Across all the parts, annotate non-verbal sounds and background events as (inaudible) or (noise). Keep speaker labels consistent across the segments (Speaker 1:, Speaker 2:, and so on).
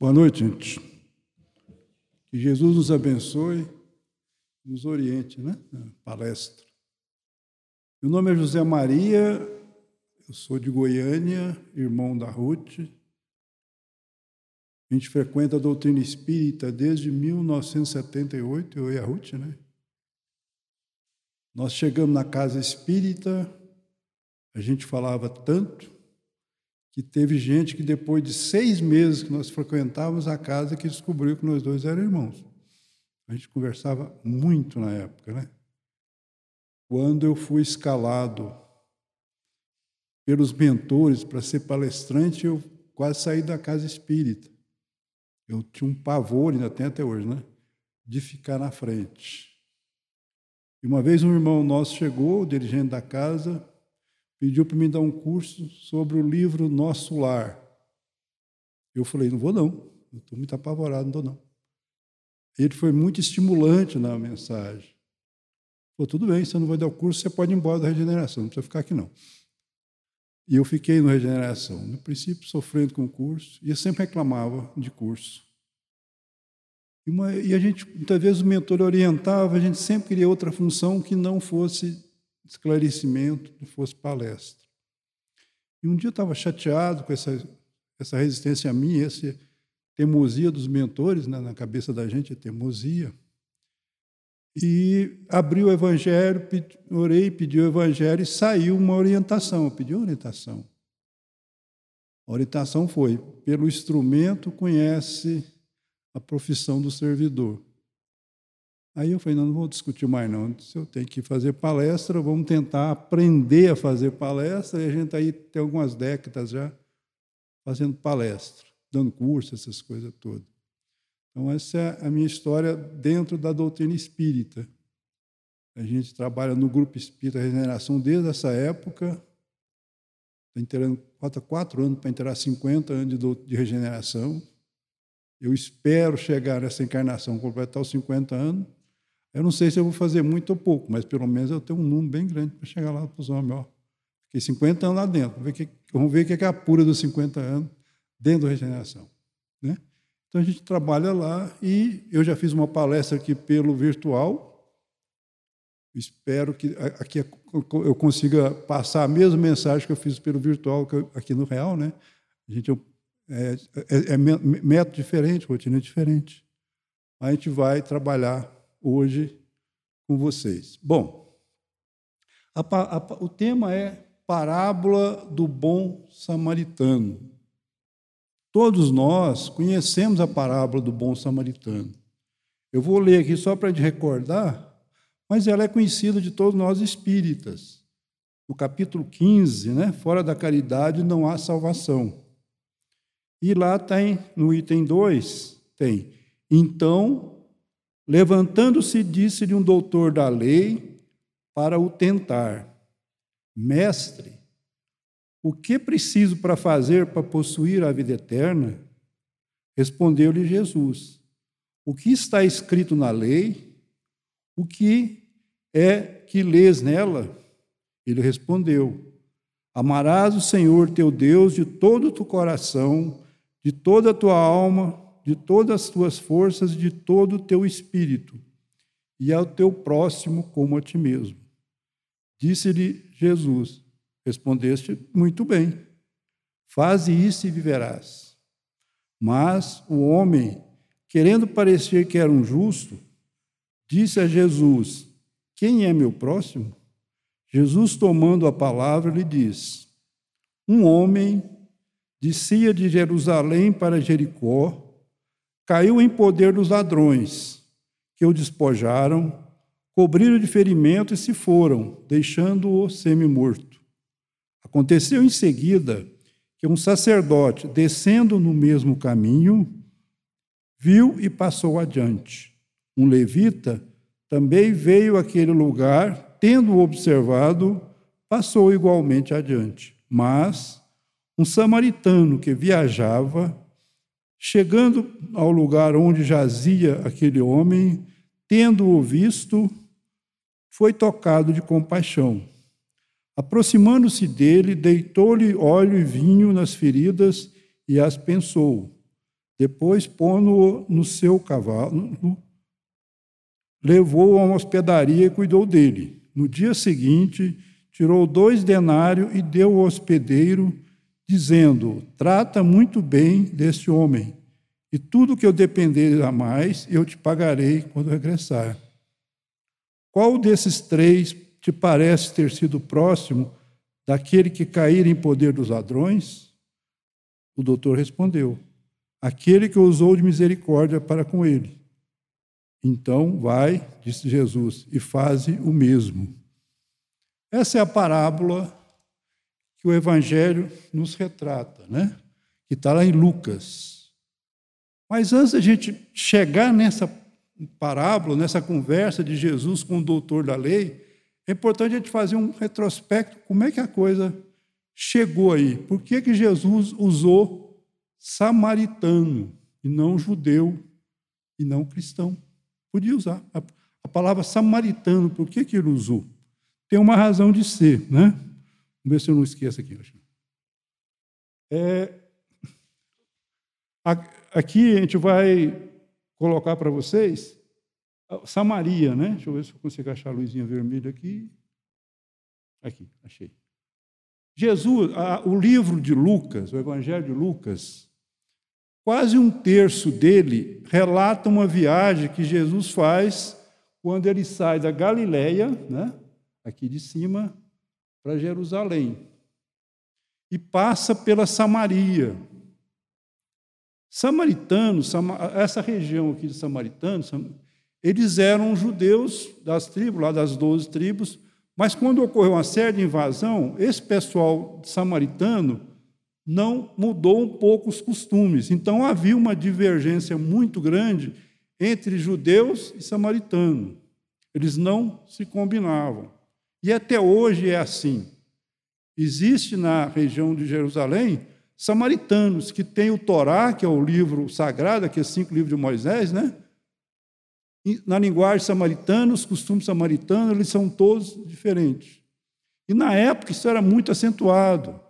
Speaker 1: Boa noite, gente. Que Jesus nos abençoe, nos oriente, né? Na palestra. Meu nome é José Maria, eu sou de Goiânia, irmão da Ruth. A gente frequenta a doutrina espírita desde 1978, eu e a Ruth, né? Nós chegamos na casa espírita, a gente falava tanto que teve gente que depois de seis meses que nós frequentávamos a casa que descobriu que nós dois éramos irmãos. A gente conversava muito na época, né? Quando eu fui escalado pelos mentores para ser palestrante, eu quase saí da casa espírita. Eu tinha um pavor, ainda tem até hoje, né? De ficar na frente. E uma vez um irmão nosso chegou, o dirigente da casa, pediu para me dar um curso sobre o livro Nosso Lar. Eu falei, não vou não, estou muito apavorado, não estou não. Ele foi muito estimulante na mensagem. Falou, tudo bem, você não vai dar o curso, você pode ir embora da regeneração, não precisa ficar aqui não. E eu fiquei no regeneração, no princípio sofrendo com o curso, e eu sempre reclamava de curso. E, uma, e a gente, muitas vezes o mentor orientava, a gente sempre queria outra função que não fosse esclarecimento, não fosse palestra. E um dia eu estava chateado com essa, essa resistência minha, essa teimosia dos mentores, né, na cabeça da gente é teimosia. E abri o Evangelho, pedi, orei, pedi o Evangelho e saiu uma orientação. Eu pedi orientação. A orientação foi: pelo instrumento conhece a profissão do servidor. Aí eu falei, não, não vou discutir mais não. Se eu tenho que fazer palestra, vamos tentar aprender a fazer palestra. E a gente está aí tem algumas décadas já fazendo palestra, dando curso, essas coisas todas. Então essa é a minha história dentro da doutrina espírita. A gente trabalha no grupo Espírita Regeneração desde essa época. Inteirando, falta quatro anos para inteirar 50 anos de, de regeneração. Eu espero chegar nessa encarnação, completar os 50 anos eu não sei se eu vou fazer muito ou pouco, mas pelo menos eu tenho um número bem grande para chegar lá para os homens. Ó. Fiquei 50 anos lá dentro. Vamos ver, o que é a pura dos 50 anos dentro da regeneração. Né? Então a gente trabalha lá e eu já fiz uma palestra aqui pelo virtual. Espero que aqui eu consiga passar a mesma mensagem que eu fiz pelo virtual aqui no real, né? A gente é, é, é método diferente, rotina diferente. A gente vai trabalhar hoje com vocês. Bom, a, a, o tema é Parábola do Bom Samaritano. Todos nós conhecemos a parábola do bom samaritano. Eu vou ler aqui só para te recordar, mas ela é conhecida de todos nós espíritas. No capítulo 15, né, fora da caridade não há salvação. E lá tem, no item 2, tem: Então Levantando-se, disse-lhe um doutor da lei para o tentar: Mestre, o que preciso para fazer para possuir a vida eterna? Respondeu-lhe Jesus: O que está escrito na lei? O que é que lês nela? Ele respondeu: Amarás o Senhor teu Deus de todo o teu coração, de toda a tua alma de todas as tuas forças, de todo o teu espírito, e ao teu próximo como a ti mesmo. Disse-lhe Jesus: Respondeste muito bem, faze isso e viverás. Mas o homem, querendo parecer que era um justo, disse a Jesus: Quem é meu próximo? Jesus, tomando a palavra, lhe diz: Um homem descia de Jerusalém para Jericó caiu em poder dos ladrões, que o despojaram, cobriram de ferimento e se foram, deixando-o semi-morto. Aconteceu em seguida que um sacerdote, descendo no mesmo caminho, viu e passou adiante. Um levita também veio àquele lugar, tendo observado, passou igualmente adiante. Mas um samaritano que viajava Chegando ao lugar onde jazia aquele homem, tendo-o visto, foi tocado de compaixão. Aproximando-se dele, deitou-lhe óleo e vinho nas feridas e as pensou. Depois, pondo-o no seu cavalo, levou-o a uma hospedaria e cuidou dele. No dia seguinte, tirou dois denários e deu ao hospedeiro, dizendo: Trata muito bem deste homem, e tudo que eu depender a mais, eu te pagarei quando regressar. Qual desses três te parece ter sido próximo daquele que cair em poder dos ladrões? O doutor respondeu: Aquele que usou de misericórdia para com ele. Então vai, disse Jesus, e faze o mesmo. Essa é a parábola que o Evangelho nos retrata, né? que está lá em Lucas. Mas antes da gente chegar nessa parábola, nessa conversa de Jesus com o doutor da lei, é importante a gente fazer um retrospecto, como é que a coisa chegou aí? Por que, que Jesus usou samaritano e não judeu e não cristão? Podia usar. A, palavra samaritano, por que, que ele usou? Tem uma razão de ser, né? Vamos ver se eu não esqueço aqui. É, aqui a gente vai colocar para vocês Samaria, né? Deixa eu ver se eu consigo achar a luzinha vermelha aqui. Aqui, achei. Jesus, o livro de Lucas, o Evangelho de Lucas, quase um terço dele relata uma viagem que Jesus faz quando ele sai da Galileia, né? aqui de cima, para Jerusalém. E passa pela Samaria. Samaritanos, essa região aqui de Samaritanos, eles eram judeus das tribos, lá das doze tribos, mas quando ocorreu uma série de invasão, esse pessoal samaritano não mudou um pouco os costumes. Então havia uma divergência muito grande entre judeus e samaritanos. Eles não se combinavam. E até hoje é assim. Existe na região de Jerusalém samaritanos que têm o Torá, que é o livro sagrado, que é cinco livros de Moisés, né? na linguagem samaritana, os costumes samaritanos, eles são todos diferentes. E na época isso era muito acentuado.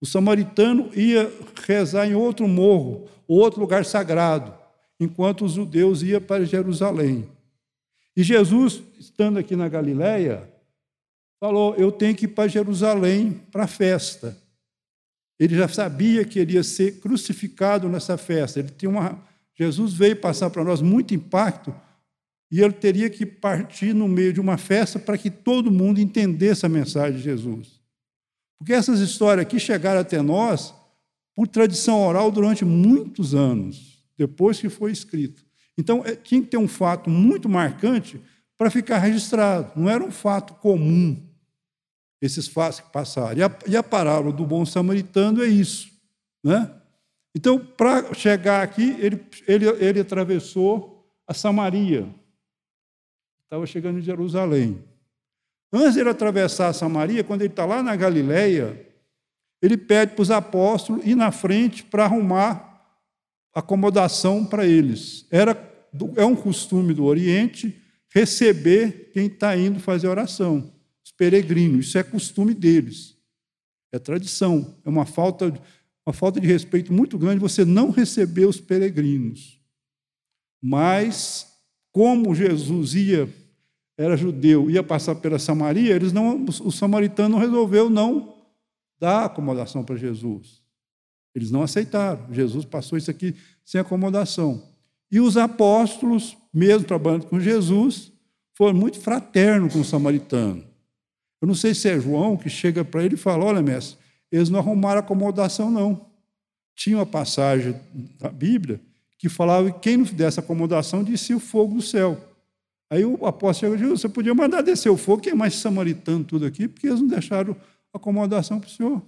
Speaker 1: O samaritano ia rezar em outro morro, outro lugar sagrado, enquanto os judeus iam para Jerusalém. E Jesus, estando aqui na Galiléia, falou: Eu tenho que ir para Jerusalém para a festa. Ele já sabia que ele ia ser crucificado nessa festa. Ele tinha uma... Jesus veio passar para nós muito impacto e ele teria que partir no meio de uma festa para que todo mundo entendesse a mensagem de Jesus. Porque essas histórias aqui chegaram até nós por tradição oral durante muitos anos, depois que foi escrito. Então, é, tinha que ter um fato muito marcante para ficar registrado. Não era um fato comum, esses fatos que passaram. E a, e a parábola do bom samaritano é isso. Né? Então, para chegar aqui, ele, ele, ele atravessou a Samaria, estava chegando em Jerusalém. Antes de ele atravessar a Samaria, quando ele está lá na Galileia, ele pede para os apóstolos ir na frente para arrumar acomodação para eles. Era, é um costume do Oriente receber quem está indo fazer oração, os peregrinos. Isso é costume deles. É tradição. É uma falta, uma falta de respeito muito grande você não receber os peregrinos. Mas, como Jesus ia era judeu, ia passar pela Samaria, eles não, o samaritano resolveu não dar acomodação para Jesus. Eles não aceitaram. Jesus passou isso aqui sem acomodação. E os apóstolos, mesmo trabalhando com Jesus, foram muito fraternos com o samaritano. Eu não sei se é João que chega para ele e fala: Olha, mestre, eles não arrumaram acomodação, não. Tinha uma passagem da Bíblia que falava que quem não desse acomodação descia o fogo do céu. Aí o apóstolo chegou você podia mandar descer o fogo, que é mais samaritano tudo aqui, porque eles não deixaram acomodação para o senhor.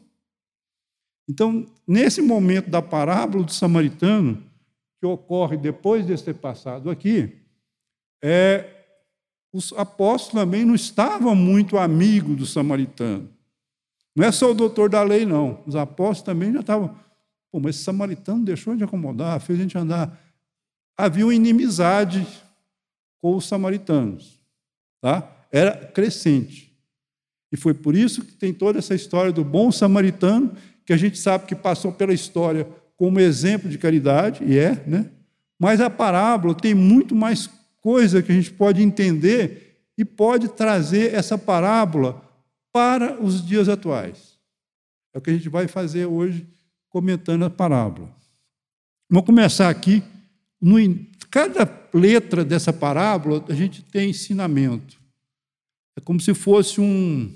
Speaker 1: Então, nesse momento da parábola do samaritano, que ocorre depois de ter passado aqui, é, os apóstolos também não estavam muito amigos do samaritano. Não é só o doutor da lei, não. Os apóstolos também já estavam. Pô, mas esse samaritano deixou de acomodar, fez a gente andar. Havia uma inimizade com os samaritanos. Tá? Era crescente. E foi por isso que tem toda essa história do bom samaritano, que a gente sabe que passou pela história como exemplo de caridade, e é, né? mas a parábola tem muito mais coisa que a gente pode entender e pode trazer essa parábola para os dias atuais. É o que a gente vai fazer hoje, comentando a parábola. Vamos começar aqui. No, cada letra dessa parábola, a gente tem ensinamento. É como se fosse um,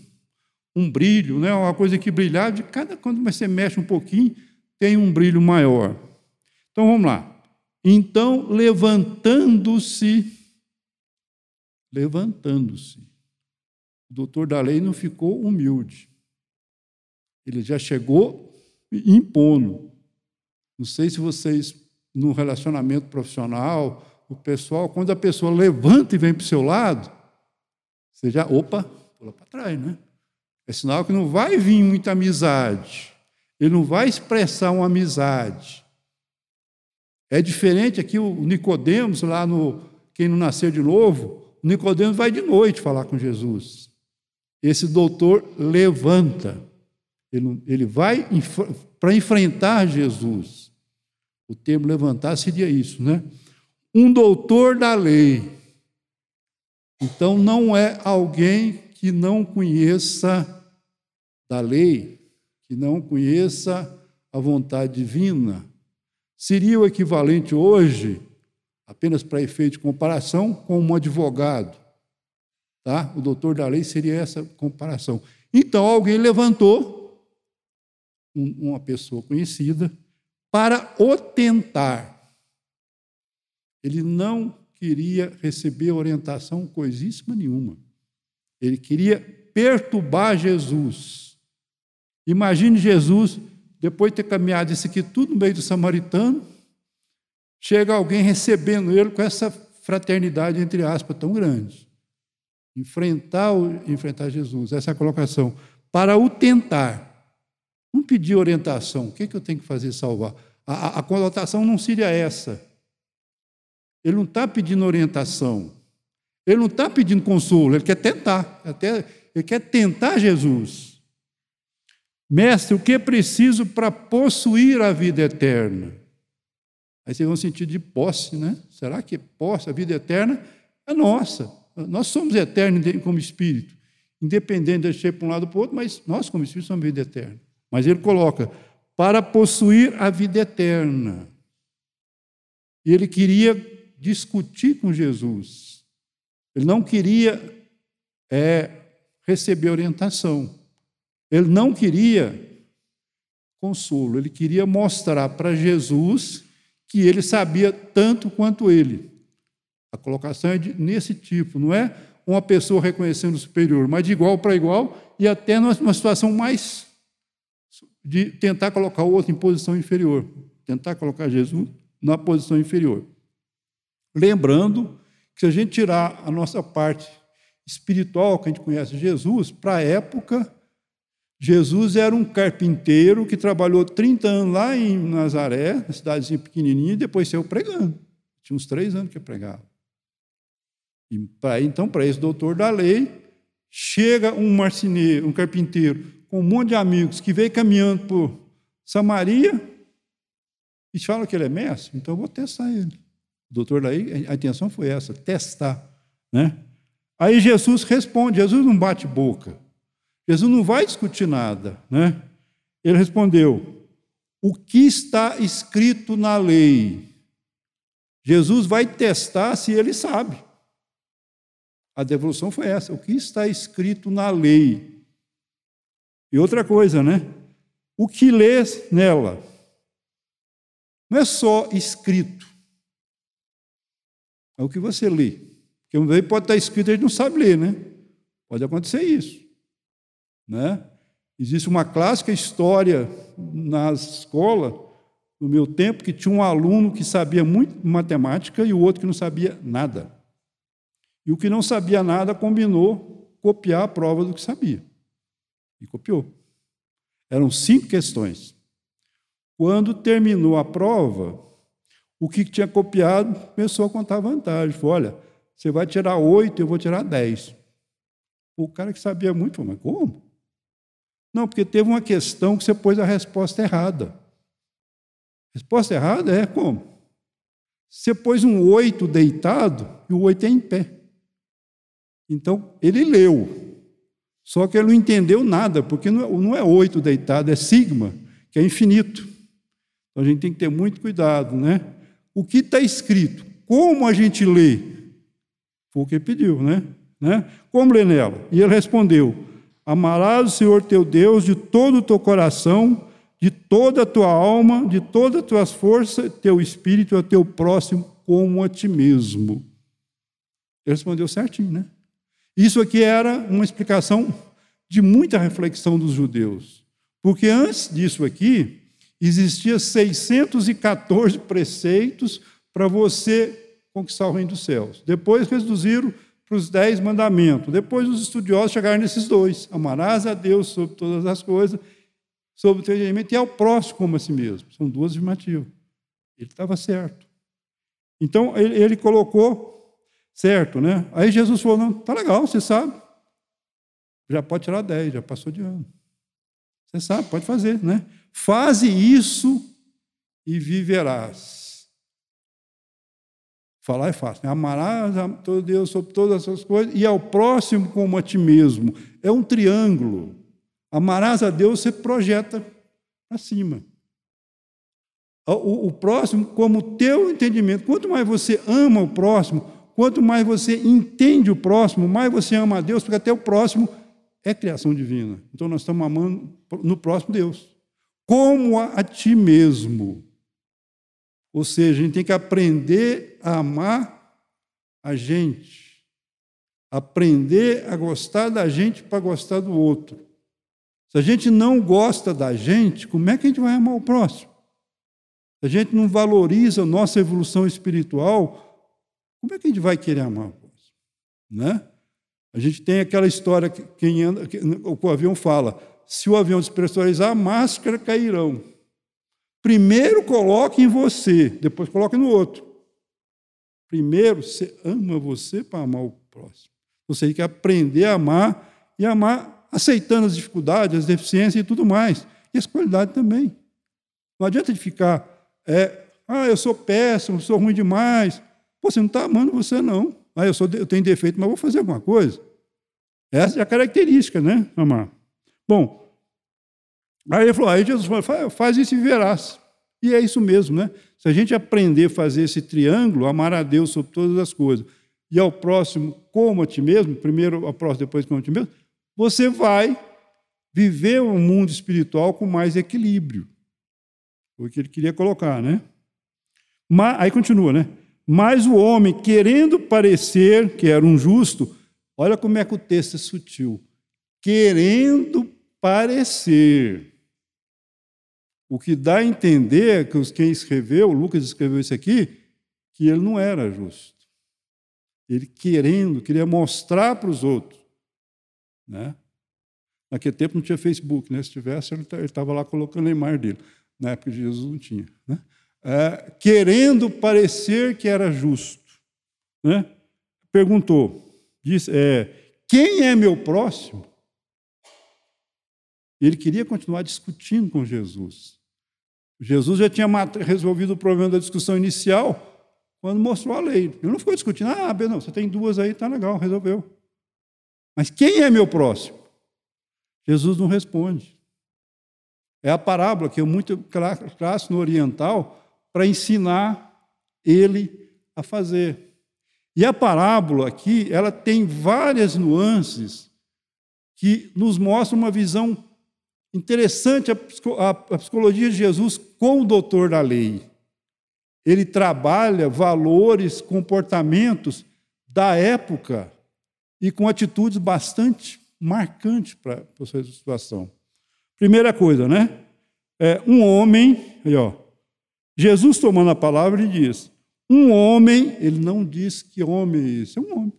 Speaker 1: um brilho, né? uma coisa que brilhava, de cada quando você mexe um pouquinho, tem um brilho maior. Então vamos lá. Então, levantando-se, levantando-se, o doutor da lei não ficou humilde. Ele já chegou impondo. Não sei se vocês, no relacionamento profissional, o pessoal, quando a pessoa levanta e vem para o seu lado, você já, opa, pula para trás, né? É sinal que não vai vir muita amizade. Ele não vai expressar uma amizade. É diferente aqui o Nicodemos, lá no quem não nasceu de novo, o Nicodemos vai de noite falar com Jesus. Esse doutor levanta. Ele, ele vai para enfrentar Jesus. O termo levantar seria isso, né? Um doutor da lei. Então não é alguém que não conheça da lei, que não conheça a vontade divina. Seria o equivalente hoje, apenas para efeito de comparação, com um advogado. Tá? O doutor da lei seria essa comparação. Então alguém levantou uma pessoa conhecida para o tentar. Ele não queria receber orientação coisíssima nenhuma. Ele queria perturbar Jesus. Imagine Jesus, depois de ter caminhado isso aqui tudo no meio do samaritano, chega alguém recebendo ele com essa fraternidade, entre aspas, tão grande. Enfrentar, enfrentar Jesus, essa é a colocação. Para o tentar. Não pedir orientação. O que, é que eu tenho que fazer salvar? A, a, a conotação não seria essa. Ele não está pedindo orientação. Ele não está pedindo consolo, ele quer tentar. Até, ele quer tentar Jesus. Mestre, o que é preciso para possuir a vida eterna? Aí vocês vão sentir de posse, né? Será que posse, a vida eterna é nossa? Nós somos eternos como espírito, independente de ser para um lado ou para o outro, mas nós, como espírito, somos vida eterna. Mas ele coloca, para possuir a vida eterna. E ele queria discutir com Jesus. Ele não queria é, receber orientação. Ele não queria consolo. Ele queria mostrar para Jesus que ele sabia tanto quanto ele. A colocação é de, nesse tipo, não é uma pessoa reconhecendo o superior, mas de igual para igual e até numa situação mais de tentar colocar o outro em posição inferior, tentar colocar Jesus na posição inferior. Lembrando que se a gente tirar a nossa parte espiritual, que a gente conhece Jesus, para a época, Jesus era um carpinteiro que trabalhou 30 anos lá em Nazaré, na cidadezinha pequenininha, e depois saiu pregando. Tinha uns três anos que pregava. E pra, então, para esse doutor da lei, chega um marceneiro, um carpinteiro, com um monte de amigos que veio caminhando por Samaria e fala que ele é mestre, então eu vou testar ele. O doutor daí, a intenção foi essa, testar. Né? Aí Jesus responde, Jesus não bate boca. Jesus não vai discutir nada. Né? Ele respondeu, o que está escrito na lei? Jesus vai testar se ele sabe. A devolução foi essa, o que está escrito na lei? E outra coisa, né? O que lês nela não é só escrito, é o que você lê. Porque um pode estar escrito e a gente não sabe ler, né? Pode acontecer isso. Né? Existe uma clássica história na escola, no meu tempo, que tinha um aluno que sabia muito matemática e o outro que não sabia nada. E o que não sabia nada combinou copiar a prova do que sabia. E copiou. Eram cinco questões. Quando terminou a prova, o que tinha copiado começou a contar vantagem. Falou: olha, você vai tirar oito, eu vou tirar dez. O cara que sabia muito falou: mas como? Não, porque teve uma questão que você pôs a resposta errada. Resposta errada é como? Você pôs um oito deitado e o oito é em pé. Então, ele leu. Só que ele não entendeu nada, porque não é, é oito deitado, é sigma, que é infinito. Então, a gente tem que ter muito cuidado, né? O que está escrito? Como a gente lê? Foi o que pediu, né? né? Como lê nela? E ele respondeu: Amarás o Senhor teu Deus de todo o teu coração, de toda a tua alma, de todas as tuas forças, teu espírito e o teu próximo como a ti mesmo. Ele respondeu certinho, né? Isso aqui era uma explicação de muita reflexão dos judeus. Porque antes disso aqui, existia 614 preceitos para você conquistar o reino dos céus. Depois reduziram para os dez mandamentos. Depois os estudiosos chegaram nesses dois: amarás a Deus sobre todas as coisas, sobre o entendimento, e ao próximo como a si mesmo. São duas afirmativas. Ele estava certo. Então ele, ele colocou certo, né? Aí Jesus falou: não, tá legal, você sabe. Já pode tirar dez, já passou de ano. Você sabe, pode fazer, né? Faze isso e viverás. Falar é fácil. Né? Amarás a todo Deus sobre todas essas coisas e ao próximo como a ti mesmo. É um triângulo. Amarás a Deus, você projeta para cima. O, o próximo como teu entendimento. Quanto mais você ama o próximo, quanto mais você entende o próximo, mais você ama a Deus, porque até o próximo é criação divina. Então nós estamos amando no próximo Deus. Como a, a ti mesmo. Ou seja, a gente tem que aprender a amar a gente. Aprender a gostar da gente para gostar do outro. Se a gente não gosta da gente, como é que a gente vai amar o próximo? Se a gente não valoriza a nossa evolução espiritual, como é que a gente vai querer amar o próximo? Né? A gente tem aquela história que quem anda, que o avião fala: se o avião despressurizar, a máscara cairão. Primeiro coloque em você, depois coloque no outro. Primeiro, você ama você para amar o próximo. Você tem que aprender a amar e amar aceitando as dificuldades, as deficiências e tudo mais. E as qualidades também. Não adianta de ficar, é, ah, eu sou péssimo, sou ruim demais. Pô, você não está amando você, não. Ah, eu, sou, eu tenho defeito, mas vou fazer alguma coisa. Essa é a característica, né? Amar. Bom, Aí ele falou, aí Jesus falou, faz isso e verás. E é isso mesmo, né? Se a gente aprender a fazer esse triângulo, amar a Deus sobre todas as coisas, e ao próximo como a ti mesmo, primeiro ao próximo, depois como a ti mesmo, você vai viver um mundo espiritual com mais equilíbrio. Foi o que ele queria colocar, né? Mas, aí continua, né? Mas o homem, querendo parecer que era um justo, olha como é que o texto é sutil. Querendo parecer. O que dá a entender que quem escreveu, Lucas escreveu isso aqui, que ele não era justo. Ele querendo, queria mostrar para os outros. Né? Naquele tempo não tinha Facebook, né? se tivesse, ele estava lá colocando a imagem dele. Na época de Jesus não tinha. Né? É, querendo parecer que era justo. Né? Perguntou, disse, é, quem é meu próximo? Ele queria continuar discutindo com Jesus. Jesus já tinha resolvido o problema da discussão inicial quando mostrou a lei. Ele não ficou discutindo, ah, não, você tem duas aí, tá legal, resolveu. Mas quem é meu próximo? Jesus não responde. É a parábola que é muito clássica no oriental para ensinar ele a fazer. E a parábola aqui, ela tem várias nuances que nos mostram uma visão Interessante a, psicologia de Jesus com o doutor da lei. Ele trabalha valores, comportamentos da época e com atitudes bastante marcantes para a sua situação. Primeira coisa, né? É, um homem, aí, ó, Jesus tomando a palavra, ele diz: um homem, ele não diz que homem é esse, é um homem.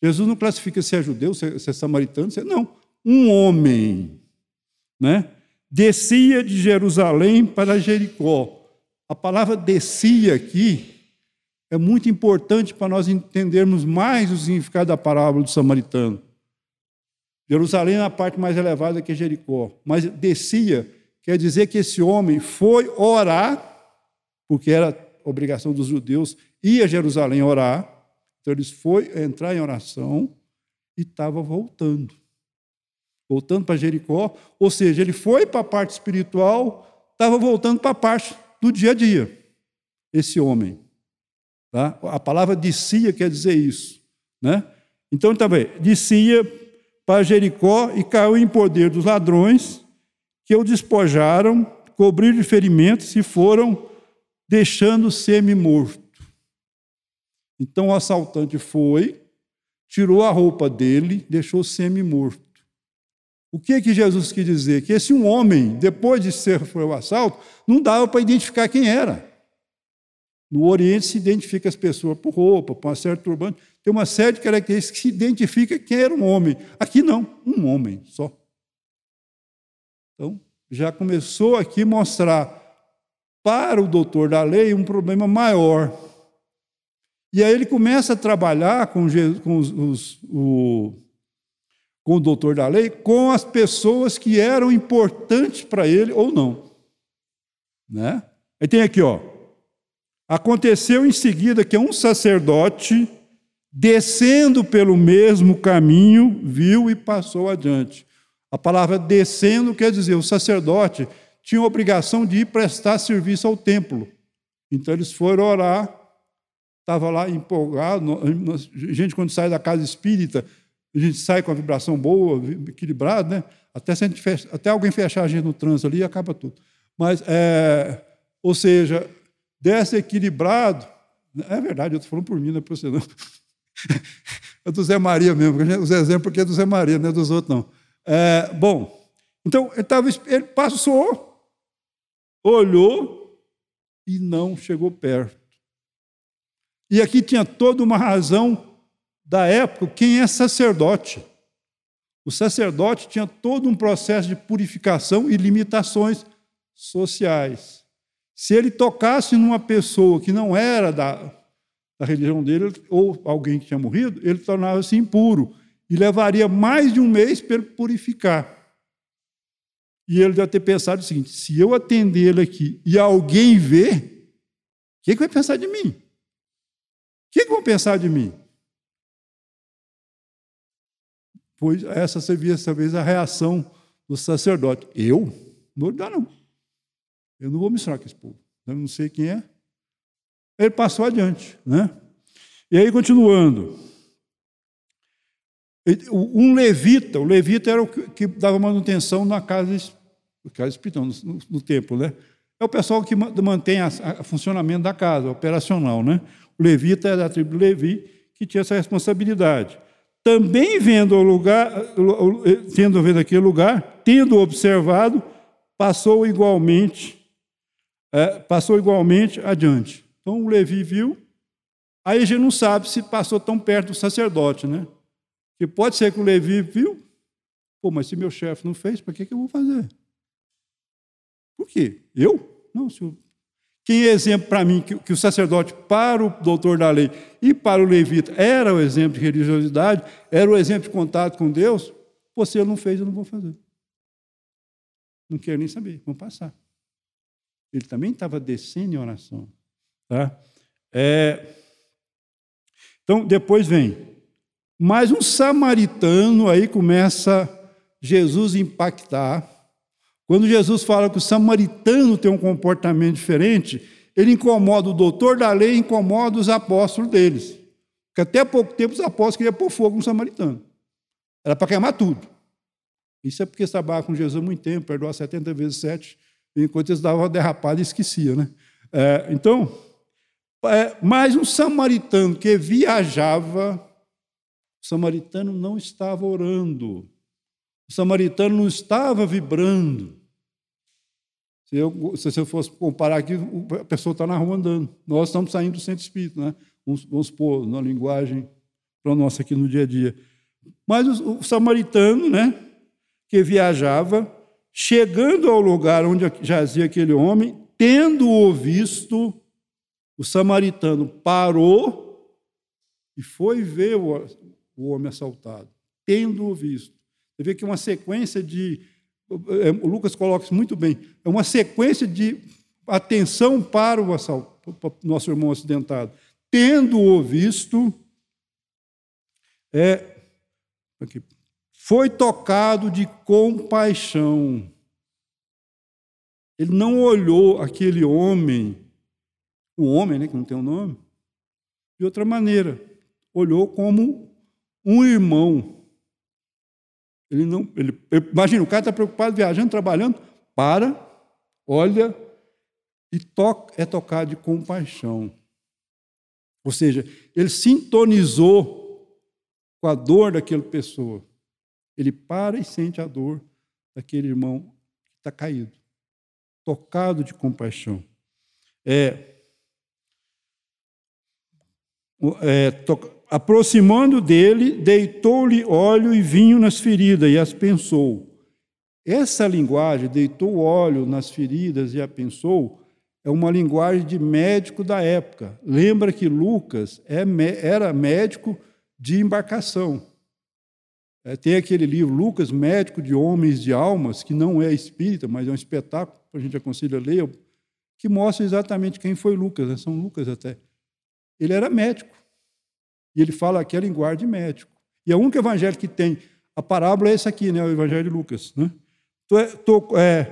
Speaker 1: Jesus não classifica se é judeu, se é, se é samaritano, se é, não. Um homem né? descia de Jerusalém para Jericó. A palavra descia aqui é muito importante para nós entendermos mais o significado da parábola do samaritano. Jerusalém é a parte mais elevada que Jericó, mas descia quer dizer que esse homem foi orar porque era obrigação dos judeus ir a Jerusalém orar. Então eles foi entrar em oração e estava voltando. Voltando para Jericó, ou seja, ele foi para a parte espiritual, estava voltando para a parte do dia a dia. Esse homem. Tá? A palavra descia quer dizer isso. Né? Então, também, tá descia para Jericó e caiu em poder dos ladrões, que o despojaram, cobriram de ferimentos e foram deixando semi-morto. Então o assaltante foi, tirou a roupa dele, deixou semi-morto. O que que Jesus quis dizer? Que esse um homem, depois de ser foi o assalto, não dava para identificar quem era. No Oriente se identifica as pessoas por roupa, por uma certa turbante. Tem uma série de características que se identifica quem era um homem. Aqui não, um homem só. Então, já começou aqui mostrar para o doutor da lei um problema maior. E aí ele começa a trabalhar com, Jesus, com, os, os, com o doutor da lei, com as pessoas que eram importantes para ele ou não. Né? Aí tem aqui, ó. Aconteceu em seguida que um sacerdote, descendo pelo mesmo caminho, viu e passou adiante. A palavra descendo quer dizer o sacerdote tinham a obrigação de ir prestar serviço ao templo. Então eles foram orar, estava lá empolgado. A gente, quando sai da casa espírita, a gente sai com a vibração boa, equilibrada, né? Até, se fecha, até alguém fechar a gente no trânsito ali, acaba tudo. Mas, é, ou seja, desce equilibrado. É verdade, eu estou falando por mim, não é para você, não. (laughs) É do Zé Maria mesmo, os exemplos aqui é do Zé Maria, não é dos outros, não. É, bom, então ele, tava, ele passou, olhou e não chegou perto. E aqui tinha toda uma razão da época, quem é sacerdote. O sacerdote tinha todo um processo de purificação e limitações sociais. Se ele tocasse numa pessoa que não era da, da religião dele, ou alguém que tinha morrido, ele tornava-se impuro e levaria mais de um mês para purificar. E ele deve ter pensado o seguinte: se eu atender ele aqui e alguém ver, o que, que vai pensar de mim? O que, que vão pensar de mim? Pois essa seria talvez a reação do sacerdote. Eu? Não vou dar, não. Eu não vou misturar com esse povo. Eu não sei quem é. Ele passou adiante. Né? E aí, continuando. Um levita, o levita era o que dava manutenção na casa o caso espiritual, no, no templo, né? É o pessoal que mantém o funcionamento da casa, operacional, né? O levita é da tribo Levi que tinha essa responsabilidade. Também vendo o lugar, tendo vendo aquele lugar, tendo observado, passou igualmente, é, passou igualmente adiante. Então o Levi viu, aí a gente não sabe se passou tão perto do sacerdote, né? Que pode ser que o Levi viu, pô, mas se meu chefe não fez, para que, que eu vou fazer? Por quê? Eu? Não, senhor. Quem é exemplo para mim que, que, o sacerdote, para o doutor da lei e para o levita, era o exemplo de religiosidade, era o exemplo de contato com Deus, você não fez, eu não vou fazer. Não quero nem saber, vamos passar. Ele também estava descendo em oração. Tá? É... Então, depois vem. Mais um samaritano aí começa Jesus impactar quando Jesus fala que o samaritano tem um comportamento diferente, ele incomoda o doutor da lei, incomoda os apóstolos deles. Porque até pouco tempo os apóstolos queriam pôr fogo no samaritano. Era para queimar tudo. Isso é porque trabalhava com Jesus há muito tempo, perdoar 70 vezes 7, enquanto eles davam uma derrapada e esquecia. Né? É, então, é, mais um samaritano que viajava, o samaritano não estava orando, o samaritano não estava vibrando. Se eu, se eu fosse comparar aqui, a pessoa está na rua andando. Nós estamos saindo do centro espírita, né? vamos, vamos supor, na linguagem para nossa aqui no dia a dia. Mas o, o samaritano, né, que viajava, chegando ao lugar onde jazia aquele homem, tendo-o visto, o samaritano parou e foi ver o, o homem assaltado, tendo-o visto. Você vê que uma sequência de o Lucas coloca isso muito bem. É uma sequência de atenção para o nosso irmão acidentado. Tendo-o visto, é, aqui, foi tocado de compaixão. Ele não olhou aquele homem, o homem, né, que não tem um nome, de outra maneira. Olhou como um irmão. Ele não, ele, imagina, o cara está preocupado viajando, trabalhando, para, olha e toca, é tocar de compaixão. Ou seja, ele sintonizou com a dor daquela pessoa. Ele para e sente a dor daquele irmão que está caído, tocado de compaixão. É, é, to, aproximando dele, deitou-lhe óleo e vinho nas feridas e as pensou. Essa linguagem, deitou óleo nas feridas e a pensou, é uma linguagem de médico da época. Lembra que Lucas é era médico de embarcação. É, tem aquele livro, Lucas, Médico de Homens de Almas, que não é espírita, mas é um espetáculo, a gente aconselha a ler, que mostra exatamente quem foi Lucas, né? São Lucas até. Ele era médico. E ele fala aqui a linguagem de médico. E o único evangelho que tem a parábola é esse aqui, né? o evangelho de Lucas. Né? Tô, tô, é,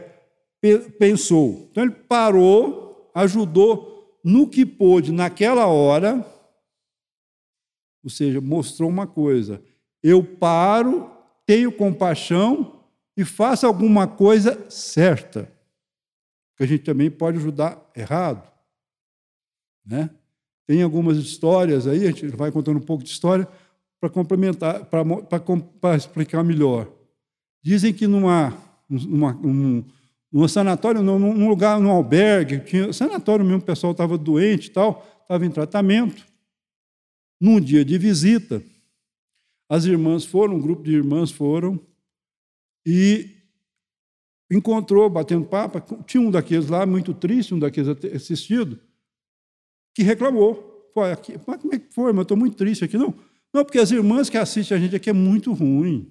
Speaker 1: pensou. Então ele parou, ajudou no que pôde naquela hora, ou seja, mostrou uma coisa: eu paro, tenho compaixão e faço alguma coisa certa. Que a gente também pode ajudar errado. Né? Tem algumas histórias aí, a gente vai contando um pouco de história para complementar, para explicar melhor. Dizem que numa, numa, um, num sanatório, num, num lugar, num albergue, tinha, sanatório mesmo, o pessoal estava doente e tal, estava em tratamento. Num dia de visita, as irmãs foram, um grupo de irmãs foram, e encontrou, batendo papo, tinha um daqueles lá, muito triste, um daqueles assistido, que reclamou. Foi aqui, mas como é que foi? Mas estou muito triste aqui. Não, não, porque as irmãs que assistem a gente aqui é muito ruim.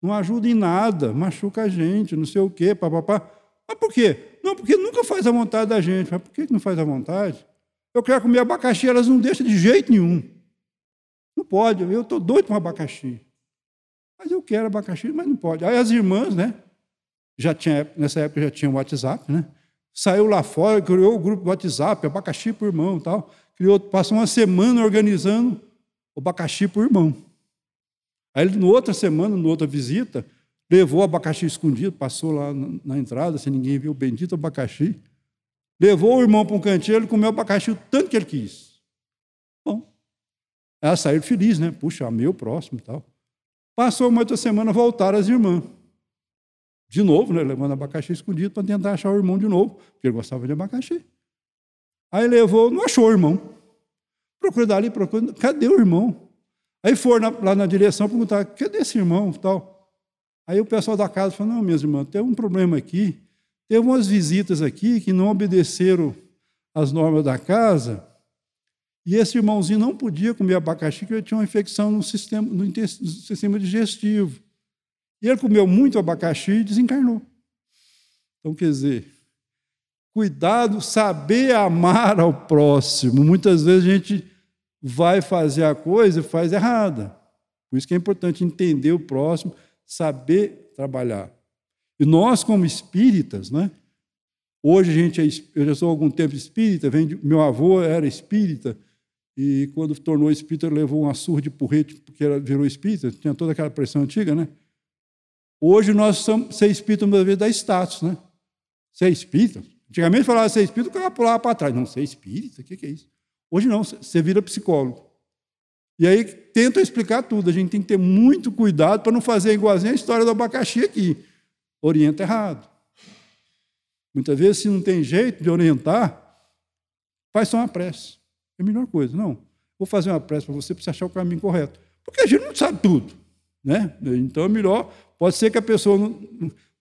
Speaker 1: Não ajuda em nada, machuca a gente, não sei o quê, papapá. Mas por quê? Não, porque nunca faz a vontade da gente. Mas por que não faz a vontade? Eu quero comer abacaxi, elas não deixam de jeito nenhum. Não pode, eu estou doido com abacaxi. Mas eu quero abacaxi, mas não pode. Aí as irmãs, né? Já tinha, nessa época já tinha o WhatsApp, né? Saiu lá fora, criou o grupo do WhatsApp, abacaxi por irmão tal. Criou, passou uma semana organizando o abacaxi por irmão. Aí, na outra semana, na outra visita, levou o abacaxi escondido, passou lá na entrada, sem ninguém ver o bendito abacaxi. Levou o irmão para um cantinho, ele comeu o abacaxi o tanto que ele quis. Bom, ela saiu feliz, né? Puxa, meu próximo e tal. Passou uma outra semana, voltaram as irmãs. De novo, né? Levando abacaxi escondido para tentar achar o irmão de novo, porque ele gostava de abacaxi. Aí levou, não achou o irmão. Procurou dali, procurou, cadê o irmão? Aí foram lá na direção perguntar, cadê esse irmão? Tal. Aí o pessoal da casa falou: não, minhas irmãs, tem um problema aqui. Teve umas visitas aqui que não obedeceram as normas da casa, e esse irmãozinho não podia comer abacaxi, porque ele tinha uma infecção no sistema, no, no sistema digestivo. E ele comeu muito abacaxi e desencarnou. Então, quer dizer, cuidado, saber amar ao próximo. Muitas vezes a gente vai fazer a coisa e faz errada. Por isso que é importante entender o próximo saber trabalhar. E nós, como espíritas, né? Hoje a gente é, eu já sou há algum tempo espírita, vem de, meu avô era espírita, e quando tornou espírita levou uma surra de porrete, porque era, virou espírita, tinha toda aquela pressão antiga, né? Hoje nós somos, ser espírita, uma vez, dá status, né? Ser espírita. Antigamente falava ser espírita, o cara pulava para trás. Não, ser espírita, o que, que é isso? Hoje não, você vira psicólogo. E aí tenta explicar tudo. A gente tem que ter muito cuidado para não fazer igualzinho a história do abacaxi aqui. Orienta errado. Muitas vezes, se não tem jeito de orientar, faz só uma prece. É a melhor coisa. Não, vou fazer uma prece para você para você achar o caminho correto. Porque a gente não sabe tudo. Né? Então é melhor. Pode ser que a pessoa não,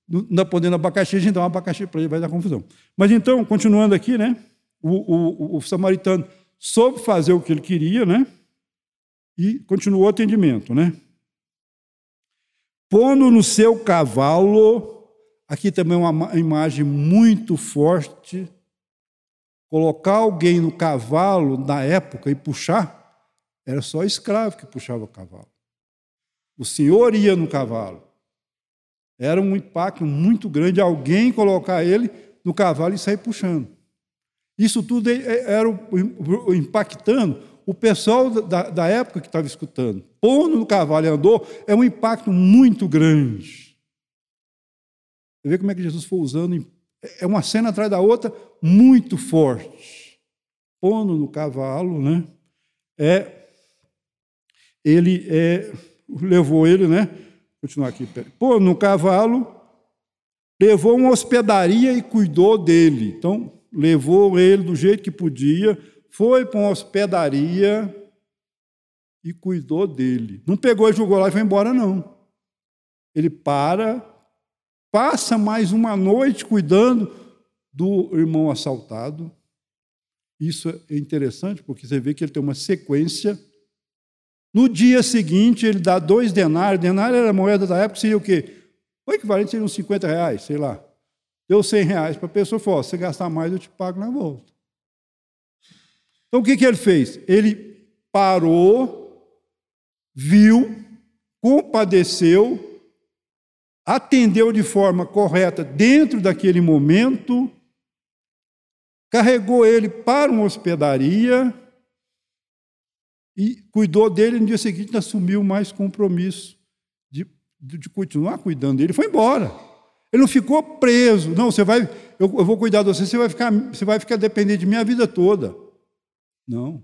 Speaker 1: não está podendo abacaxi, a gente dá um abacaxi para ele, vai dar confusão. Mas então, continuando aqui, né? O, o, o samaritano soube fazer o que ele queria, né? E continuou o atendimento, né? Pondo no seu cavalo, aqui também uma imagem muito forte colocar alguém no cavalo na época e puxar, era só escravo que puxava o cavalo. O senhor ia no cavalo. Era um impacto muito grande alguém colocar ele no cavalo e sair puxando. Isso tudo é, é, era impactando o pessoal da, época que estava escutando. Pondo no cavalo e andou é um impacto muito grande. Você vê como é que Jesus foi usando. É uma cena atrás da outra muito forte. Pondo no cavalo, né? É, ele é, levou ele, né? Continuar aqui. Pô, no cavalo, levou uma hospedaria e cuidou dele. Então, levou ele do jeito que podia, foi para uma hospedaria e cuidou dele. Não pegou e jogou lá e foi embora, não. Ele para, passa mais uma noite cuidando do irmão assaltado. Isso é interessante, porque você vê que ele tem uma sequência. No dia seguinte, ele dá dois denários. Denário era moeda da época, seria o quê? O equivalente seria uns 50 reais, sei lá. Deu 100 reais para a pessoa falou: se você gastar mais, eu te pago na volta. Então o que, que ele fez? Ele parou, viu, compadeceu, atendeu de forma correta dentro daquele momento, carregou ele para uma hospedaria e cuidou dele. No dia seguinte, assumiu mais compromisso de, de continuar cuidando dele. Foi embora. Ele não ficou preso. Não, você vai, eu, eu vou cuidar de você, você vai ficar, você vai ficar dependente de mim a vida toda. Não.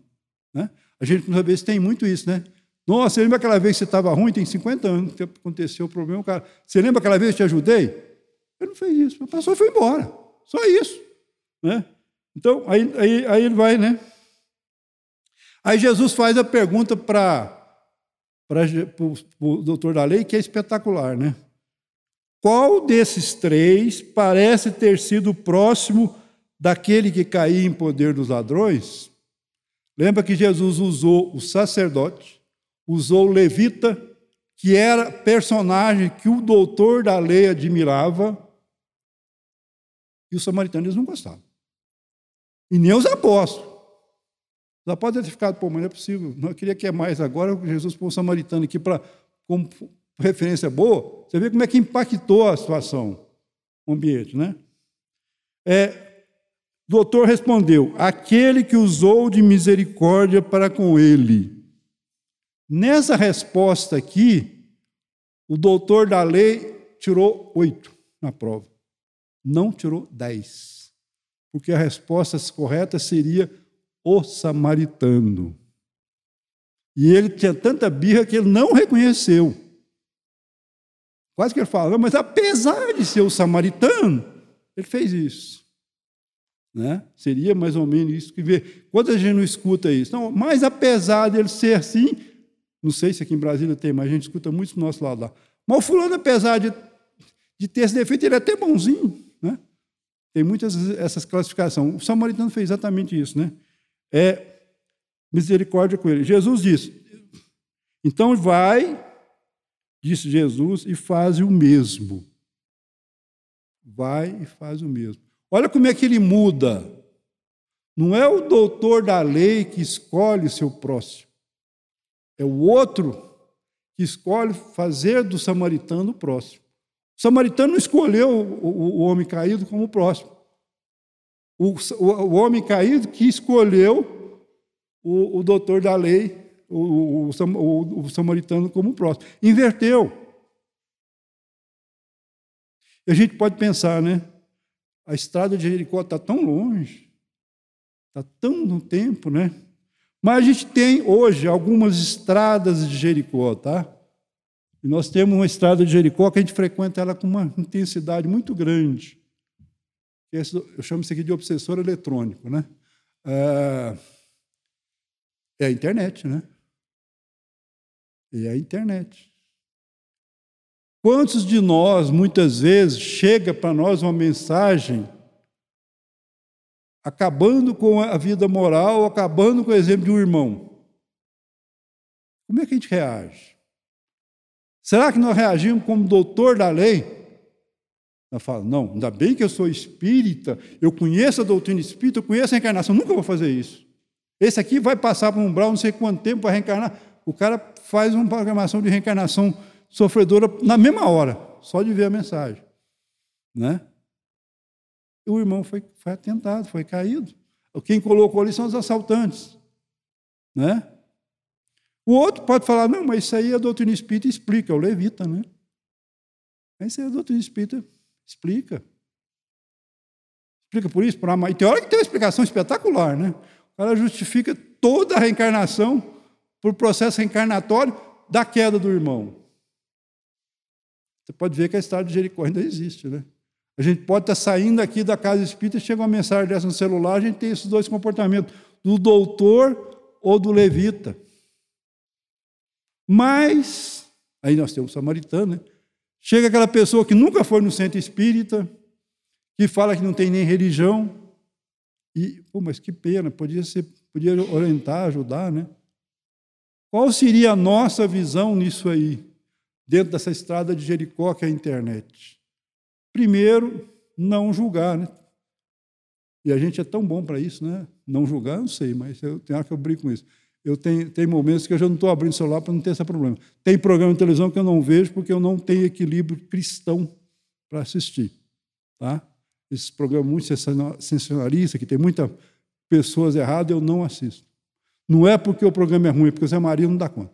Speaker 1: Né? A gente, muitas vezes, tem muito isso, né? Nossa, você lembra aquela vez que você estava ruim? Tem 50 anos que aconteceu o problema. Cara, você lembra aquela vez que eu te ajudei? Ele não fez isso. Passou e foi embora. Só isso. Né? Então, aí, aí, aí ele vai, né? Aí Jesus faz a pergunta para o doutor da lei, que é espetacular, né? Qual desses três parece ter sido próximo daquele que caía em poder dos ladrões? Lembra que Jesus usou o sacerdote, usou o levita, que era personagem que o doutor da lei admirava, e os samaritanos não gostavam. E nem os apóstolos. Os apóstolos ter ficado, pô, mas não é possível, não, eu queria que é mais agora, Jesus pôs o samaritano aqui para como referência boa, você vê como é que impactou a situação, o ambiente, né? É, o doutor respondeu: aquele que usou de misericórdia para com ele. Nessa resposta aqui, o doutor da lei tirou oito na prova, não tirou dez, porque a resposta correta seria o samaritano. E ele tinha tanta birra que ele não reconheceu. Quase que ele fala, mas apesar de ser o samaritano, ele fez isso. Né? Seria mais ou menos isso que vê. Quando a gente não escuta isso? Não, mas apesar dele ser assim, não sei se aqui em Brasília tem, mas a gente escuta muito do nosso lado lá. Mas o fulano, apesar de, de ter esse defeito, ele é até bonzinho. Né? Tem muitas essas classificações. O samaritano fez exatamente isso. Né? É misericórdia com ele. Jesus disse: então vai disse Jesus, e faz o mesmo. Vai e faz o mesmo. Olha como é que ele muda. Não é o doutor da lei que escolhe seu próximo, é o outro que escolhe fazer do samaritano o próximo. O samaritano não escolheu o, o, homem caído como próximo. O, o, homem caído que escolheu o, doutor da lei o, o, o samaritano como próximo. Inverteu. E a gente pode pensar, né? A estrada de Jericó está tão longe, está tão no tempo, né? Mas a gente tem hoje algumas estradas de Jericó, tá? E nós temos uma estrada de Jericó que a gente frequenta ela com uma intensidade muito grande. Eu chamo isso aqui de obsessor eletrônico, né? É, é a internet, né? e a internet. Quantos de nós, muitas vezes, chega para nós uma mensagem acabando com a vida moral, acabando com o exemplo de um irmão? Como é que a gente reage? Será que nós reagimos como doutor da lei? Ela fala, não, ainda bem que eu sou espírita, eu conheço a doutrina espírita, eu conheço a reencarnação, nunca vou fazer isso. Esse aqui vai passar por um umbral, não sei quanto tempo para reencarnar. O cara faz uma programação de reencarnação sofredora na mesma hora, só de ver a mensagem. Né? O irmão foi, foi atentado, foi caído. Quem colocou ali são os assaltantes. Né? O outro pode falar, não, mas isso aí a doutrina espírita explica, o levita, né? Isso aí a doutrina espírita explica. Explica por isso, por amar. E tem hora que tem uma explicação espetacular, né? Ela justifica toda a reencarnação por processo reencarnatório da queda do irmão. Você pode ver que a história de Jericó ainda existe, né? A gente pode estar saindo aqui da casa espírita, chega uma mensagem dessa no celular, a gente tem esses dois comportamentos, do doutor ou do levita. Mas, aí nós temos o samaritano, né? Chega aquela pessoa que nunca foi no centro espírita, que fala que não tem nem religião, e, pô, mas que pena, podia, ser, podia orientar, ajudar, né? Qual seria a nossa visão nisso aí, dentro dessa estrada de Jericó que é a internet? Primeiro, não julgar, né? E a gente é tão bom para isso, né? Não julgar, não sei, mas eu tenho que eu brinco com isso. Eu tenho, tem momentos que eu já não estou abrindo o celular para não ter esse problema. Tem programa de televisão que eu não vejo porque eu não tenho equilíbrio cristão para assistir. Tá? Esses programas muito sensacionalistas, que tem muitas pessoas erradas, eu não assisto. Não é porque o programa é ruim, é porque o Zé Maria não dá conta.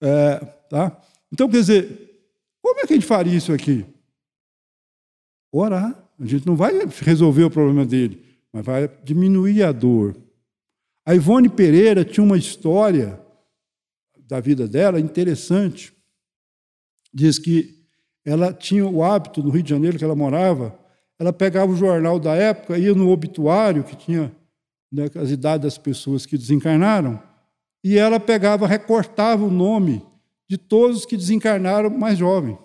Speaker 1: É, tá? Então, quer dizer, como é que a gente faria isso aqui? Orar. A gente não vai resolver o problema dele, mas vai diminuir a dor. A Ivone Pereira tinha uma história da vida dela interessante. Diz que ela tinha o hábito, no Rio de Janeiro, que ela morava, ela pegava o jornal da época, ia no obituário, que tinha né, as idades das pessoas que desencarnaram, e ela pegava, recortava o nome de todos que desencarnaram mais jovem,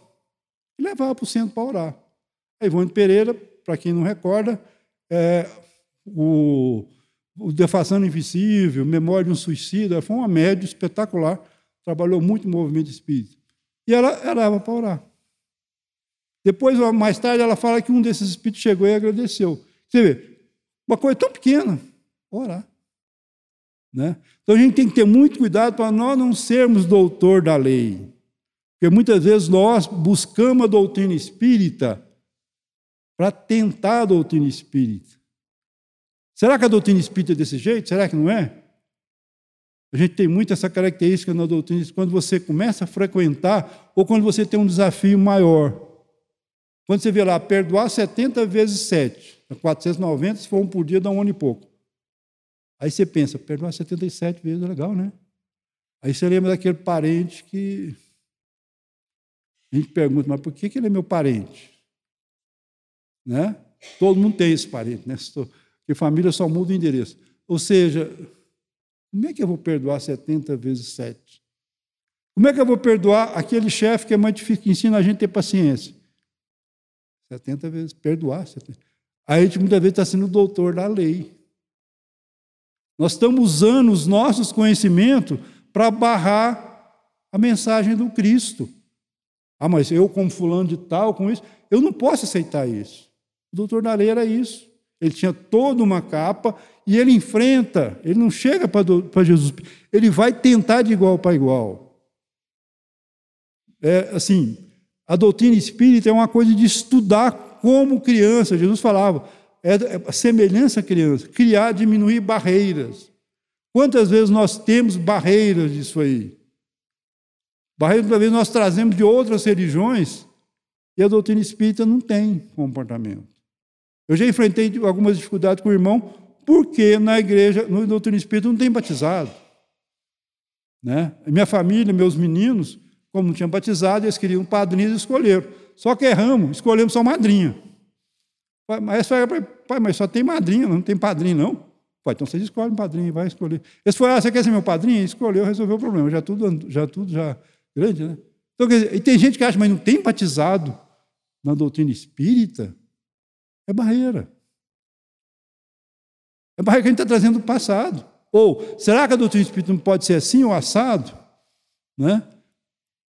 Speaker 1: e levava para o centro para orar. A Ivone Pereira, para quem não recorda, é o, o Defaçando Invisível, Memória de um Suicida, foi uma média espetacular, trabalhou muito no movimento espírita. E ela, ela leva para orar. Depois, mais tarde, ela fala que um desses espíritos chegou e agradeceu. Você vê, uma coisa tão pequena, orar. Né? Então a gente tem que ter muito cuidado para nós não sermos doutor da lei. Porque muitas vezes nós buscamos a doutrina espírita para tentar a doutrina espírita. Será que a doutrina espírita é desse jeito? Será que não é? A gente tem muito essa característica na doutrina quando você começa a frequentar ou quando você tem um desafio maior. Quando você vê lá, perdoar 70 vezes 7, 490, se for um por dia, dá um ano e pouco. Aí você pensa, perdoar 77 vezes é legal, né? Aí você lembra daquele parente que. A gente pergunta, mas por que ele é meu parente? Né? Todo mundo tem esse parente, né? Porque família só muda o endereço. Ou seja, como é que eu vou perdoar 70 vezes 7? Como é que eu vou perdoar aquele chefe que é muito difícil, que ensina a gente a ter paciência? 70 vezes, perdoar. 70. Aí a gente muitas vezes está sendo doutor da lei. Nós estamos usando os nossos conhecimentos para barrar a mensagem do Cristo. Ah, mas eu, como fulano de tal, com isso, eu não posso aceitar isso. O doutor da lei era isso. Ele tinha toda uma capa e ele enfrenta, ele não chega para Jesus, ele vai tentar de igual para igual. É assim, a doutrina espírita é uma coisa de estudar como criança. Jesus falava, é, é semelhança à criança, criar, diminuir barreiras. Quantas vezes nós temos barreiras disso aí? Barreiras, talvez nós trazemos de outras religiões e a doutrina espírita não tem comportamento. Eu já enfrentei algumas dificuldades com o irmão, porque na igreja, no doutrina espírita, não tem batizado. Né? Minha família, meus meninos, como não tinham batizado, eles queriam padrinhos e escolheram. Só que erramos, escolhemos só madrinha. Mas, pai, mas só tem madrinha, não tem padrinho, não. Pai, então vocês escolhem um padrinho, vai escolher. Eles falaram, ah, você quer ser meu padrinho? Escolheu, resolveu o problema. Já tudo, já tudo já grande, né? Então, dizer, e tem gente que acha, mas não tem batizado na doutrina espírita. É barreira. É barreira que a gente está trazendo do passado. Ou, será que a doutrina espírita não pode ser assim ou assado? Né?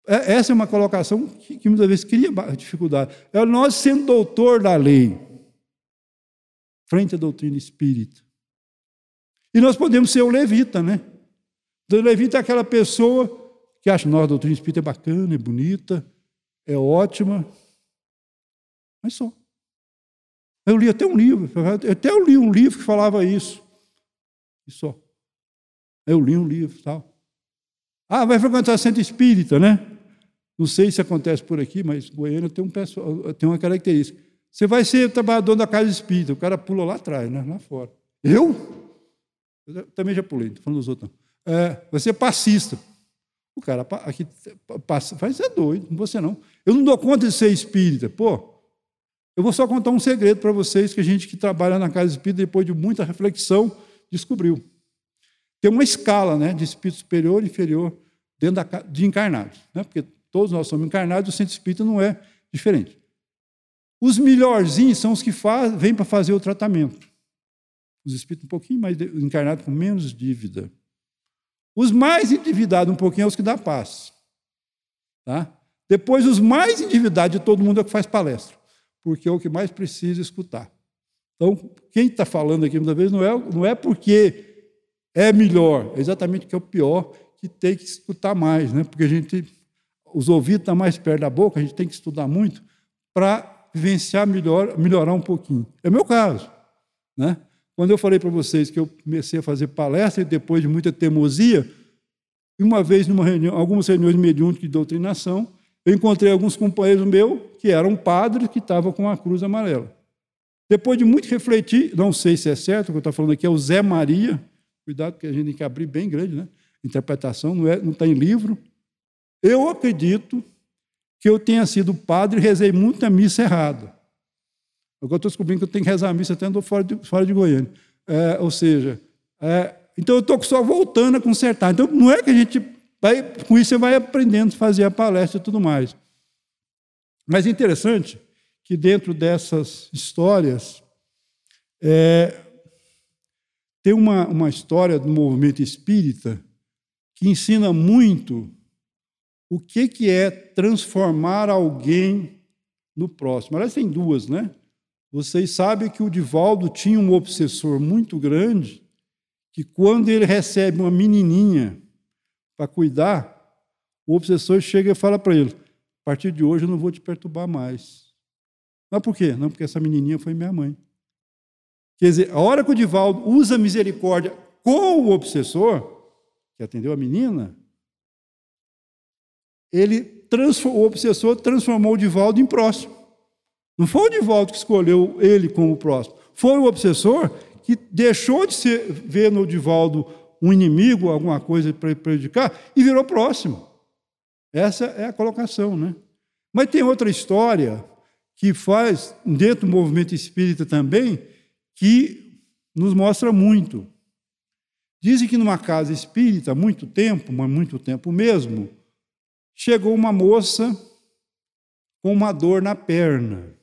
Speaker 1: É, essa é uma colocação que, que muitas vezes cria dificuldade. É nós sendo doutor da lei, frente à doutrina espírita. E nós podemos ser o levita, né? O levita é aquela pessoa que acha, nossa, a doutrina espírita é bacana, é bonita, é ótima, mas só. Eu li até um livro, até eu li um livro que falava isso. E só. Eu li um livro tal. Ah, vai frequentar centro espírita, né? Não sei se acontece por aqui, mas Goiânia tem, um pessoal, tem uma característica. Você vai ser trabalhador da casa espírita, o cara pula lá atrás, né? lá fora. Eu? eu também já pulei, estou falando dos outros. Não. É, vai ser passista. O cara aqui passa, vai ser doido, não você não. Eu não dou conta de ser espírita. Pô, eu vou só contar um segredo para vocês que a gente que trabalha na casa espírita, depois de muita reflexão, descobriu. Tem uma escala né, de espírito superior e inferior dentro da, de encarnados. Né? Porque todos nós somos encarnados, o centro espírita não é diferente. Os melhorzinhos são os que faz, vêm para fazer o tratamento. Os espíritos um pouquinho mais encarnados com menos dívida. Os mais endividados um pouquinho é os que dá paz. Tá? Depois, os mais endividados de todo mundo é o que faz palestra, porque é o que mais precisa escutar. Então, quem está falando aqui muitas vezes não é, não é porque é melhor, é exatamente que é o pior, que tem que escutar mais, né? porque a gente, os ouvidos estão mais perto da boca, a gente tem que estudar muito para vivenciar melhor, melhorar um pouquinho. É o meu caso. Né? Quando eu falei para vocês que eu comecei a fazer palestra e depois de muita teimosia, uma vez numa reunião, algumas reuniões mediúnicas de doutrinação, eu encontrei alguns companheiros meus que eram padres que estavam com a cruz amarela. Depois de muito refletir, não sei se é certo, o que eu estou falando aqui é o Zé Maria, cuidado que a gente tem que abrir bem grande, né? Interpretação não é, não está em livro. Eu acredito que eu tenha sido padre e rezei muita missa errada. Agora estou descobrindo que eu tenho que rezar a missa até andou fora de, fora de Goiânia. É, ou seja, é, então eu estou só voltando a consertar. Então não é que a gente com isso você vai aprendendo a fazer a palestra e tudo mais. Mas é interessante que dentro dessas histórias é, tem uma, uma história do movimento espírita que ensina muito o que, que é transformar alguém no próximo. Aliás, tem duas, né? Vocês sabem que o Divaldo tinha um obsessor muito grande, que quando ele recebe uma menininha para cuidar, o obsessor chega e fala para ele: a partir de hoje eu não vou te perturbar mais. Mas por quê? Não, porque essa menininha foi minha mãe. Quer dizer, a hora que o Divaldo usa misericórdia com o obsessor, que atendeu a menina, ele o obsessor transformou o Divaldo em próximo. Não foi o Divaldo que escolheu ele como próximo. Foi o obsessor que deixou de ser, ver no Divaldo um inimigo, alguma coisa para prejudicar, e virou próximo. Essa é a colocação, né? Mas tem outra história que faz, dentro do movimento espírita também, que nos mostra muito. Dizem que numa casa espírita, há muito tempo, mas muito tempo mesmo, chegou uma moça com uma dor na perna.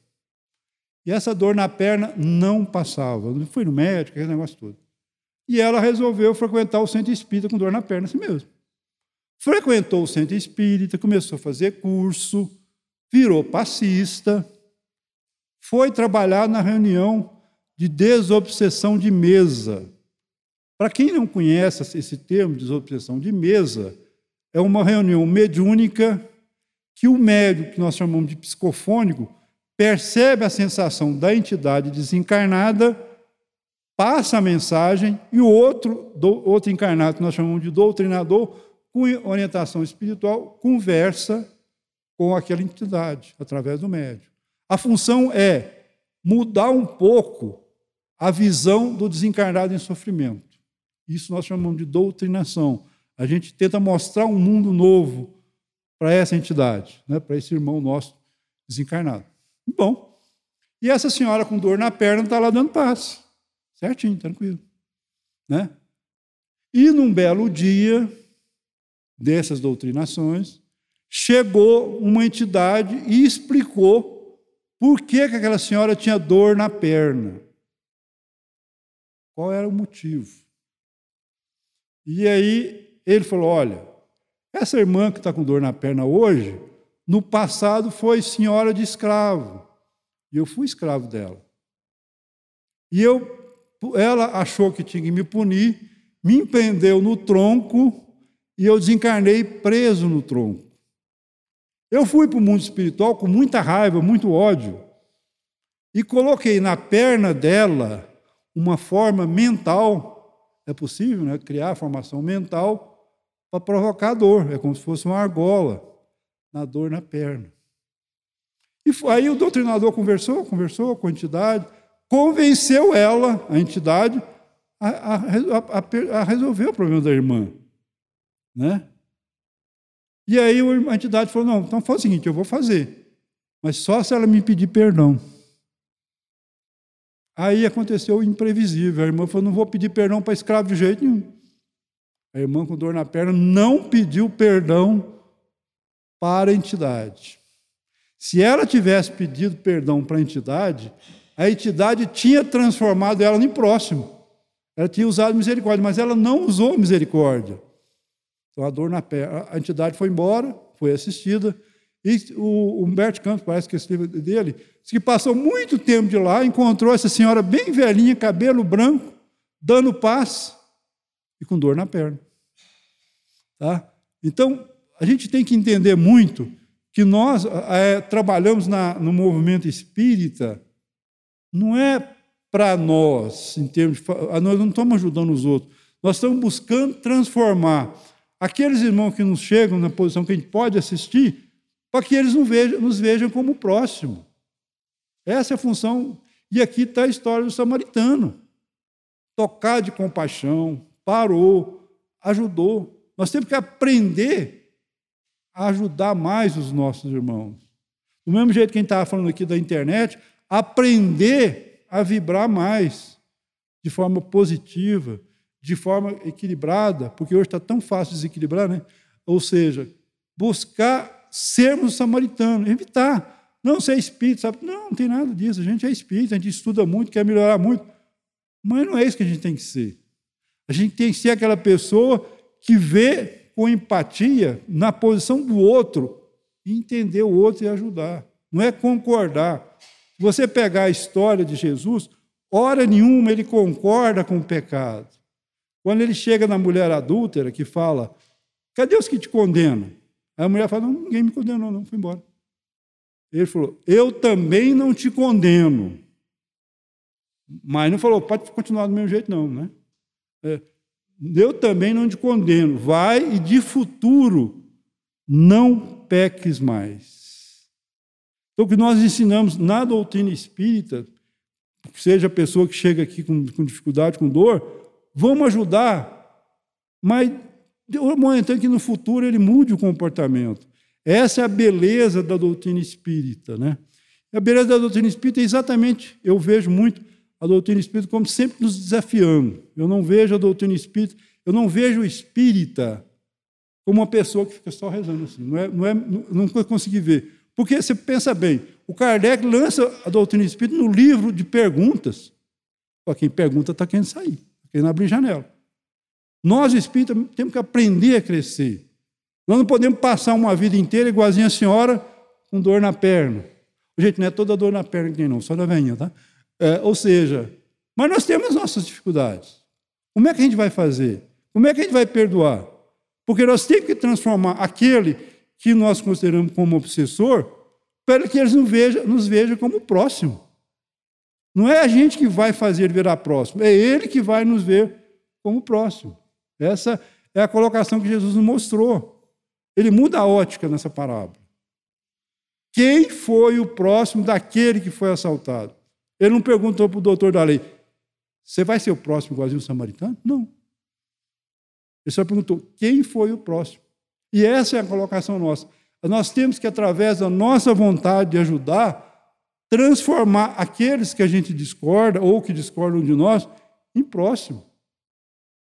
Speaker 1: E essa dor na perna não passava. Fui no médico, aquele negócio todo. E ela resolveu frequentar o centro espírita com dor na perna, assim mesmo. Frequentou o centro espírita, começou a fazer curso, virou passista, foi trabalhar na reunião de desobsessão de mesa. Para quem não conhece esse termo, desobsessão de mesa, é uma reunião mediúnica que o médico, que nós chamamos de psicofônico, percebe a sensação da entidade desencarnada, passa a mensagem e o outro, do, outro encarnado, que nós chamamos de doutrinador, com orientação espiritual, conversa com aquela entidade, através do médium. A função é mudar um pouco a visão do desencarnado em sofrimento. Isso nós chamamos de doutrinação. A gente tenta mostrar um mundo novo para essa entidade, né, para esse irmão nosso desencarnado. Bom. E essa senhora com dor na perna está lá dando paz. Certinho, tranquilo. Né? E num belo dia dessas doutrinações, chegou uma entidade e explicou por que, que aquela senhora tinha dor na perna. Qual era o motivo? E aí ele falou: olha, Essa irmã que está com dor na perna hoje, no passado foi senhora de escravo. E eu fui escravo dela. E eu, ela achou que tinha que me punir, me empreendeu no tronco e eu desencarnei preso no tronco. Eu fui para o mundo espiritual com muita raiva, muito ódio, e coloquei na perna dela uma forma mental. É possível né, criar formação mental para provocar dor. É como se fosse uma argola na dor na perna. E aí o doutrinador conversou, conversou com a entidade, convenceu ela, a entidade, a, a, a, a resolver o problema da irmã. Né? E aí a entidade falou: não, então faz o seguinte, eu vou fazer, mas só se ela me pedir perdão. Aí aconteceu o imprevisível. A irmã falou: não vou pedir perdão para escravo de jeito nenhum. A irmã com dor na perna não pediu perdão para a entidade. Se ela tivesse pedido perdão para a entidade, a entidade tinha transformado ela em próximo. Ela tinha usado misericórdia, mas ela não usou misericórdia. Então a dor na perna, a entidade foi embora, foi assistida, e o Humberto Campos, parece que esse livro dele, diz que passou muito tempo de lá, encontrou essa senhora bem velhinha, cabelo branco, dando paz e com dor na perna. Tá? Então, a gente tem que entender muito que nós é, trabalhamos na, no movimento espírita, não é para nós, em termos de, nós não estamos ajudando os outros, nós estamos buscando transformar aqueles irmãos que nos chegam na posição que a gente pode assistir, para que eles nos vejam, como próximo. Essa é a função. E aqui está a história do samaritano. Tocar de compaixão, parou, ajudou. Nós temos que aprender a ajudar mais os nossos irmãos. Do mesmo jeito que a gente estava falando aqui da internet, aprender a vibrar mais, de forma positiva, de forma equilibrada, porque hoje está tão fácil desequilibrar, né? Ou seja, buscar sermos samaritanos, evitar. Não ser espírito, sabe? Não, não tem nada disso. A gente é espírito, a gente estuda muito, quer melhorar muito. Mas não é isso que a gente tem que ser. A gente tem que ser aquela pessoa que vê com empatia na posição do outro entender o outro e ajudar. Não é concordar. Você pegar a história de Jesus, hora nenhuma ele concorda com o pecado. Quando ele chega na mulher adúltera que fala: Cadê os que te condenam? Aí a mulher fala: não, Ninguém me condenou, não, fui embora. Ele falou: Eu também não te condeno. Mas não falou: Pode continuar do mesmo jeito, não, né? É, eu também não te condeno. Vai e de futuro não peques mais. Então, o que nós ensinamos na doutrina espírita, seja a pessoa que chega aqui com, com dificuldade, com dor, vamos ajudar, mas o momento que no futuro ele mude o comportamento. Essa é a beleza da doutrina espírita. Né? A beleza da doutrina espírita é exatamente, eu vejo muito a doutrina espírita como sempre nos desafiando. Eu não vejo a doutrina espírita, eu não vejo o espírita como uma pessoa que fica só rezando assim. Não, é, não, é, não consegui ver. Porque você pensa bem, o Kardec lança a doutrina espírita no livro de perguntas. Para quem pergunta está querendo sair porque não abrir janela. Nós, espíritas, temos que aprender a crescer. Nós não podemos passar uma vida inteira igualzinha a senhora com dor na perna. Gente, não é toda dor na perna que tem, não, só na veinha, tá? É, ou seja, mas nós temos nossas dificuldades. Como é que a gente vai fazer? Como é que a gente vai perdoar? Porque nós temos que transformar aquele que nós consideramos como obsessor para que eles nos vejam, nos vejam como próximo. Não é a gente que vai fazer virar próximo, é ele que vai nos ver como próximo. Essa é a colocação que Jesus nos mostrou. Ele muda a ótica nessa parábola. Quem foi o próximo daquele que foi assaltado? Ele não perguntou para o doutor da lei: Você vai ser o próximo igualzinho o samaritano? Não. Ele só perguntou: Quem foi o próximo? E essa é a colocação nossa. Nós temos que, através da nossa vontade de ajudar, transformar aqueles que a gente discorda ou que discordam de nós em próximo.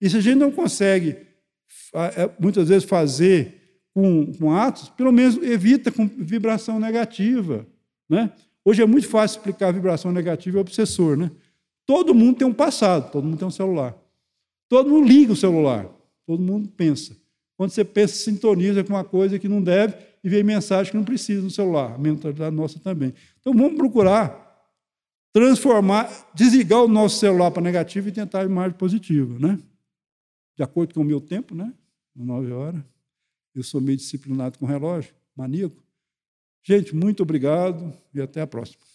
Speaker 1: E se a gente não consegue, é, muitas vezes, fazer com, com atos, pelo menos evita com vibração negativa. Né? Hoje é muito fácil explicar a vibração negativa e obsessor. Né? Todo mundo tem um passado, todo mundo tem um celular. Todo mundo liga o celular, todo mundo pensa. Quando você pensa, sintoniza com uma coisa que não deve e vem mensagem que não precisa no celular. A mentalidade nossa também. Então vamos procurar transformar, desligar o nosso celular para negativo e tentar a imagem positiva, né? De acordo com o meu tempo, né? Nove horas. Eu sou meio disciplinado com relógio, maníaco. Gente, muito obrigado e até a próxima.